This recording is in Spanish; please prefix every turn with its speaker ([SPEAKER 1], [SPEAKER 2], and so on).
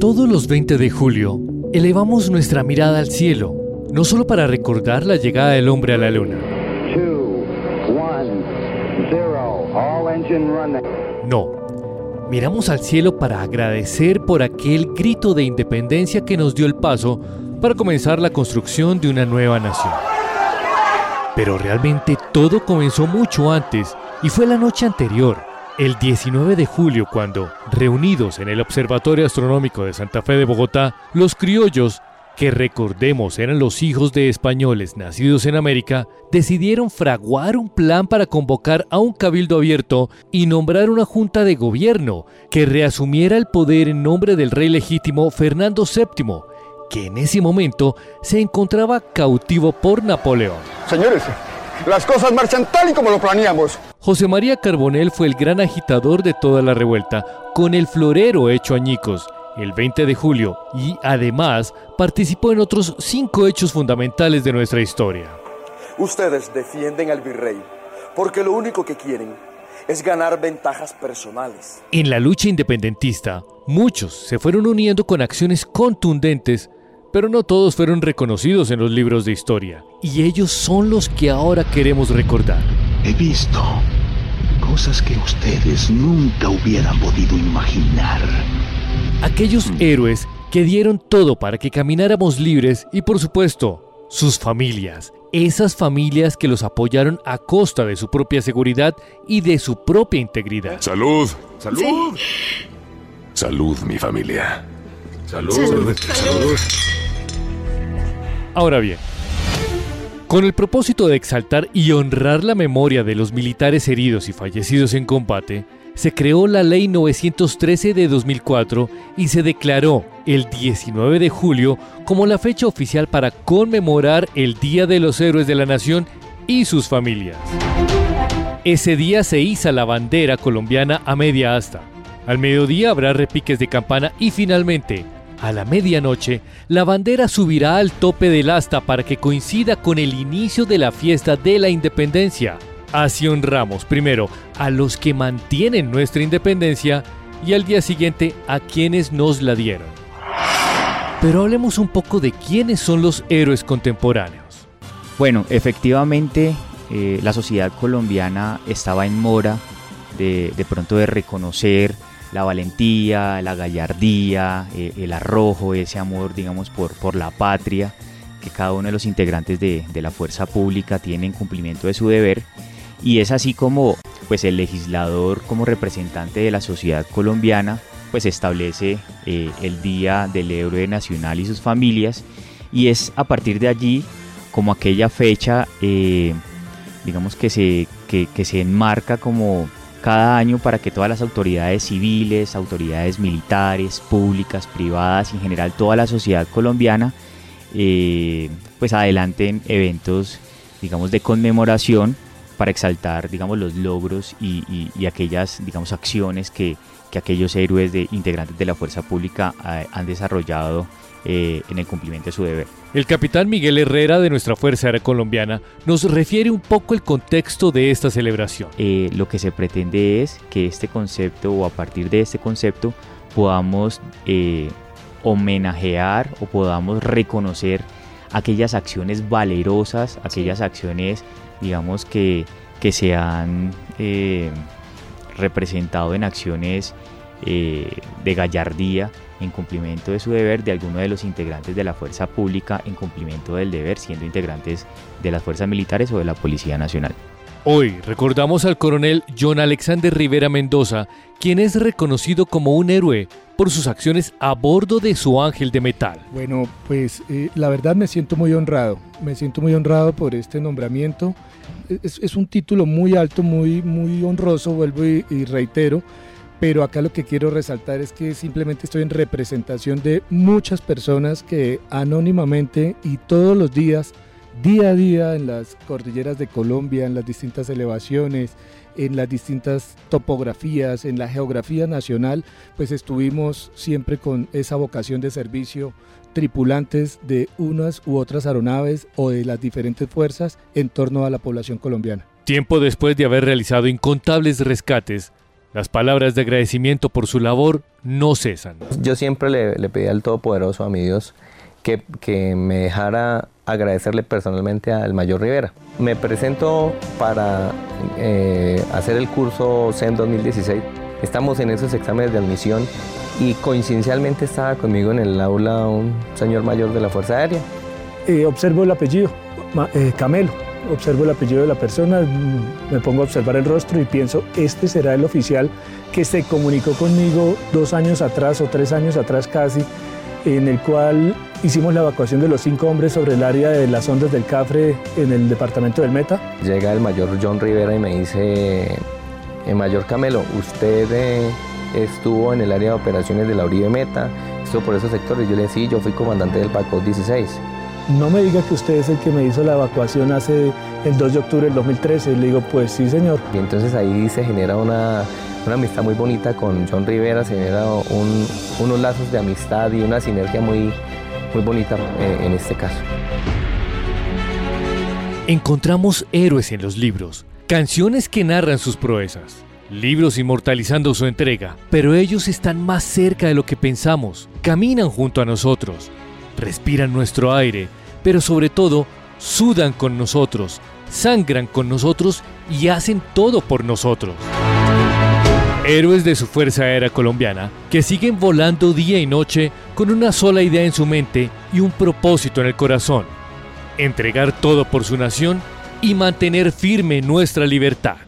[SPEAKER 1] Todos los 20 de julio elevamos nuestra mirada al cielo, no solo para recordar la llegada del hombre a la luna. No, miramos al cielo para agradecer por aquel grito de independencia que nos dio el paso para comenzar la construcción de una nueva nación. Pero realmente todo comenzó mucho antes y fue la noche anterior, el 19 de julio, cuando, reunidos en el Observatorio Astronómico de Santa Fe de Bogotá, los criollos, que recordemos eran los hijos de españoles nacidos en América, decidieron fraguar un plan para convocar a un cabildo abierto y nombrar una junta de gobierno que reasumiera el poder en nombre del rey legítimo Fernando VII, que en ese momento se encontraba cautivo por Napoleón.
[SPEAKER 2] Señores, las cosas marchan tal y como lo planeamos.
[SPEAKER 1] José María Carbonell fue el gran agitador de toda la revuelta, con el florero hecho añicos, el 20 de julio, y además participó en otros cinco hechos fundamentales de nuestra historia.
[SPEAKER 3] Ustedes defienden al virrey porque lo único que quieren es ganar ventajas personales.
[SPEAKER 1] En la lucha independentista, muchos se fueron uniendo con acciones contundentes pero no todos fueron reconocidos en los libros de historia, y ellos son los que ahora queremos recordar.
[SPEAKER 4] He visto cosas que ustedes nunca hubieran podido imaginar.
[SPEAKER 1] Aquellos héroes que dieron todo para que camináramos libres y por supuesto, sus familias, esas familias que los apoyaron a costa de su propia seguridad y de su propia integridad.
[SPEAKER 5] Salud, salud. Salud, mi familia. Salud, salud. salud.
[SPEAKER 1] Ahora bien, con el propósito de exaltar y honrar la memoria de los militares heridos y fallecidos en combate, se creó la Ley 913 de 2004 y se declaró el 19 de julio como la fecha oficial para conmemorar el Día de los Héroes de la Nación y sus familias. Ese día se iza la bandera colombiana a media asta. Al mediodía habrá repiques de campana y finalmente, a la medianoche, la bandera subirá al tope del asta para que coincida con el inicio de la fiesta de la independencia. Así honramos primero a los que mantienen nuestra independencia y al día siguiente a quienes nos la dieron. Pero hablemos un poco de quiénes son los héroes contemporáneos.
[SPEAKER 6] Bueno, efectivamente eh, la sociedad colombiana estaba en mora de, de pronto de reconocer la valentía, la gallardía, eh, el arrojo, ese amor, digamos, por, por la patria que cada uno de los integrantes de, la fuerza pública tiene en cumplimiento de su deber. Y es así como pues, el legislador, como representante de la sociedad colombiana, pues establece eh, el Día del Héroe Nacional y sus familias. Y es a partir de allí como aquella fecha, eh, digamos, que se, que se enmarca como cada año para que todas las autoridades civiles, autoridades militares, públicas, privadas y en general toda la sociedad colombiana eh, pues adelanten eventos digamos de conmemoración para exaltar digamos los logros y, aquellas digamos acciones que, que, aquellos héroes de integrantes de la fuerza pública eh, han desarrollado eh, en el cumplimiento de su deber.
[SPEAKER 1] El capitán Miguel Herrera de nuestra Fuerza Aérea Colombiana nos refiere un poco el contexto de esta celebración.
[SPEAKER 6] Eh, lo que se pretende es que este concepto o a partir de este concepto podamos homenajear o podamos reconocer aquellas acciones valerosas, aquellas acciones digamos que, que se han representado en acciones de gallardía en cumplimiento de su deber de alguno de los integrantes de la fuerza pública en cumplimiento del deber siendo integrantes de las fuerzas militares o de la Policía Nacional.
[SPEAKER 1] Hoy recordamos al coronel John Alexander Rivera Mendoza, quien es reconocido como un héroe por sus acciones a bordo de su ángel de metal.
[SPEAKER 7] Bueno, pues eh, la verdad me siento muy honrado, me siento muy honrado por este nombramiento. Es, un título muy alto, muy, muy honroso, vuelvo y reitero pero acá lo que quiero resaltar es que simplemente estoy en representación de muchas personas que anónimamente y todos los días, día a día en las cordilleras de Colombia, en las distintas elevaciones, en las distintas topografías, en la geografía nacional, pues estuvimos siempre con esa vocación de servicio tripulantes de unas u otras aeronaves o de las diferentes fuerzas en torno a la población colombiana.
[SPEAKER 1] Tiempo después de haber realizado incontables rescates, Las palabras de agradecimiento por su labor no cesan.
[SPEAKER 8] Yo siempre le, le pedí al Todopoderoso, a mi Dios, que, que me dejara agradecerle personalmente al Mayor Rivera. Me presento para eh, hacer el curso CEN 2016. Estamos en esos exámenes de admisión y coincidencialmente estaba conmigo en el aula un señor mayor de la Fuerza Aérea.
[SPEAKER 9] Eh, observo el apellido, eh, Camelo. Observo el apellido de la persona, mm, me pongo a observar el rostro y pienso, este será el oficial que se comunicó conmigo dos años atrás o tres años atrás casi, en el cual hicimos la evacuación de los cinco hombres sobre el área de las ondas del Cafre en el departamento del Meta.
[SPEAKER 8] Llega el mayor John Rivera y me dice, el mayor Camelo, usted eh, estuvo en el área de operaciones de la Uribe Meta, estuvo por esos sectores. Yo le decía, sí, yo fui comandante del PACO 16
[SPEAKER 9] no me diga que usted es el que me hizo la evacuación hace el 2 de octubre del 2013. Le digo, pues sí, señor.
[SPEAKER 8] Y entonces ahí se genera una, amistad muy bonita con John Rivera, se genera unos lazos de amistad y una sinergia muy, muy bonita eh, en este caso.
[SPEAKER 1] Encontramos héroes en los libros, canciones que narran sus proezas, libros inmortalizando su entrega, pero ellos están más cerca de lo que pensamos, caminan junto a nosotros, respiran nuestro aire, pero sobre todo sudan con nosotros, sangran con nosotros y hacen todo por nosotros. Héroes de su Fuerza Aérea Colombiana que siguen volando día y noche con una sola idea en su mente y un propósito en el corazón. Entregar todo por su nación y mantener firme nuestra libertad.